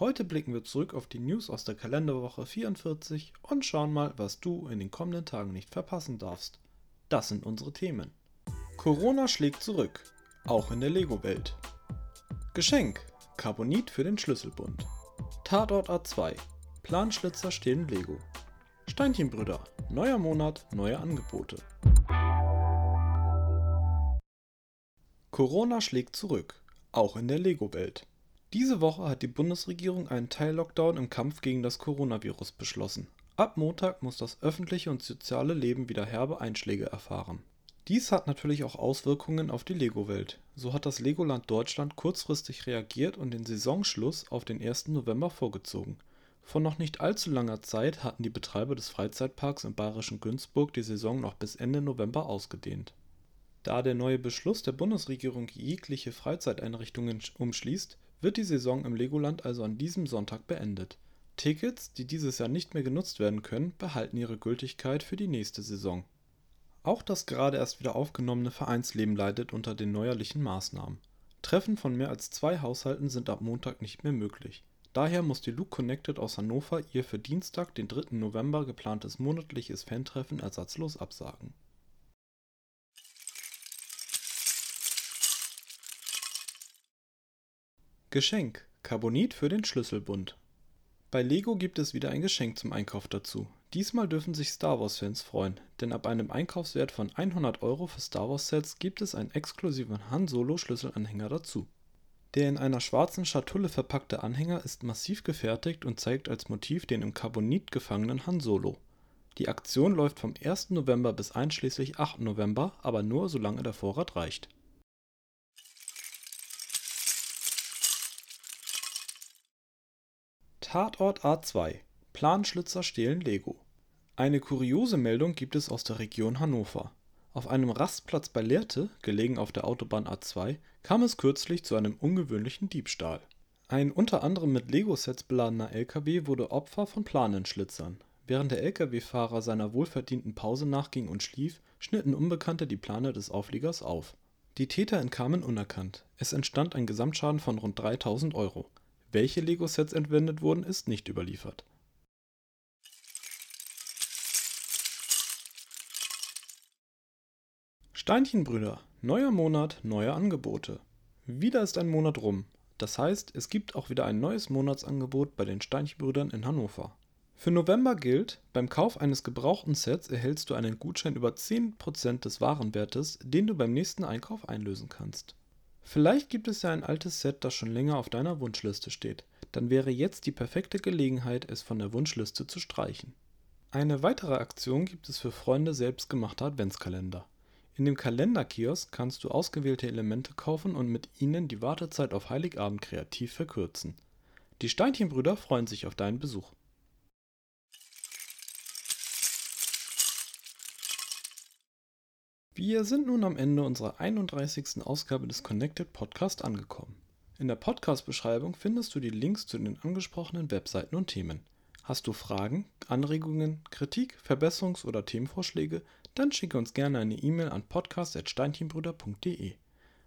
Heute blicken wir zurück auf die News aus der Kalenderwoche 44 und schauen mal, was du in den kommenden Tagen nicht verpassen darfst. Das sind unsere Themen. Corona schlägt zurück, auch in der Lego-Welt. Geschenk, Carbonit für den Schlüsselbund. Tatort A2, Planschlitzer stehlen Lego. Steinchenbrüder, neuer Monat, neue Angebote. Corona schlägt zurück, auch in der Lego-Welt. Diese Woche hat die Bundesregierung einen Teil-Lockdown im Kampf gegen das Coronavirus beschlossen. Ab Montag muss das öffentliche und soziale Leben wieder herbe Einschläge erfahren. Dies hat natürlich auch Auswirkungen auf die Lego-Welt. So hat das Legoland Deutschland kurzfristig reagiert und den Saisonschluss auf den 1. November vorgezogen. Vor noch nicht allzu langer Zeit hatten die Betreiber des Freizeitparks im bayerischen Günzburg die Saison noch bis Ende November ausgedehnt. Da der neue Beschluss der Bundesregierung jegliche Freizeiteinrichtungen umschließt, wird die Saison im Legoland also an diesem Sonntag beendet. Tickets, die dieses Jahr nicht mehr genutzt werden können, behalten ihre Gültigkeit für die nächste Saison. Auch das gerade erst wieder aufgenommene Vereinsleben leidet unter den neuerlichen Maßnahmen. Treffen von mehr als zwei Haushalten sind ab Montag nicht mehr möglich. Daher muss die Look Connected aus Hannover ihr für Dienstag, den 3. November geplantes monatliches Fantreffen ersatzlos absagen Geschenk: Carbonit für den Schlüsselbund. Bei Lego gibt es wieder ein Geschenk zum Einkauf dazu. Diesmal dürfen sich Star-Wars-Fans freuen, denn ab einem Einkaufswert von 100 Euro für Star-Wars-Sets gibt es einen exklusiven Han-Solo-Schlüsselanhänger dazu. Der in einer schwarzen Schatulle verpackte Anhänger ist massiv gefertigt und zeigt als Motiv den im Carbonit gefangenen Han Solo. Die Aktion läuft vom 1. November bis einschließlich 8. November, aber nur solange der Vorrat reicht Tatort A2 Planschlitzer stehlen Lego. Eine kuriose Meldung gibt es aus der Region Hannover. Auf einem Rastplatz bei Lehrte, gelegen auf der Autobahn A2, kam es kürzlich zu einem ungewöhnlichen Diebstahl. Ein unter anderem mit Lego-Sets beladener LKW wurde Opfer von Planenschlitzern. Während der LKW-Fahrer seiner wohlverdienten Pause nachging und schlief, schnitten Unbekannte die Plane des Aufliegers auf. Die Täter entkamen unerkannt. Es entstand ein Gesamtschaden von rund 3000 Euro. Welche Lego-Sets entwendet wurden, ist nicht überliefert. Steinchenbrüder, neuer Monat, neue Angebote. Wieder ist ein Monat rum. Das heißt, es gibt auch wieder ein neues Monatsangebot bei den Steinchenbrüdern in Hannover. Für November gilt, beim Kauf eines gebrauchten Sets erhältst du einen Gutschein über 10% des Warenwertes, den du beim nächsten Einkauf einlösen kannst. Vielleicht gibt es ja ein altes Set, das schon länger auf deiner Wunschliste steht. Dann wäre jetzt die perfekte Gelegenheit, es von der Wunschliste zu streichen. Eine weitere Aktion gibt es für Freunde selbstgemachter Adventskalender. In dem Kalenderkiosk kannst du ausgewählte Elemente kaufen und mit ihnen die Wartezeit auf Heiligabend kreativ verkürzen. Die Steinchenbrüder freuen sich auf deinen Besuch. Wir sind nun am Ende unserer 31. Ausgabe des Connected Podcast angekommen. In der Podcast-Beschreibung findest du die Links zu den angesprochenen Webseiten und Themen. Hast du Fragen, Anregungen, Kritik, Verbesserungs- oder Themenvorschläge, dann schicke uns gerne eine E-Mail an podcast.steinchenbrüder.de.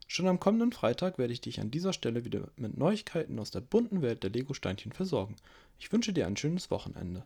Schon am kommenden Freitag werde ich dich an dieser Stelle wieder mit Neuigkeiten aus der bunten Welt der Lego-Steinchen versorgen. Ich wünsche dir ein schönes Wochenende.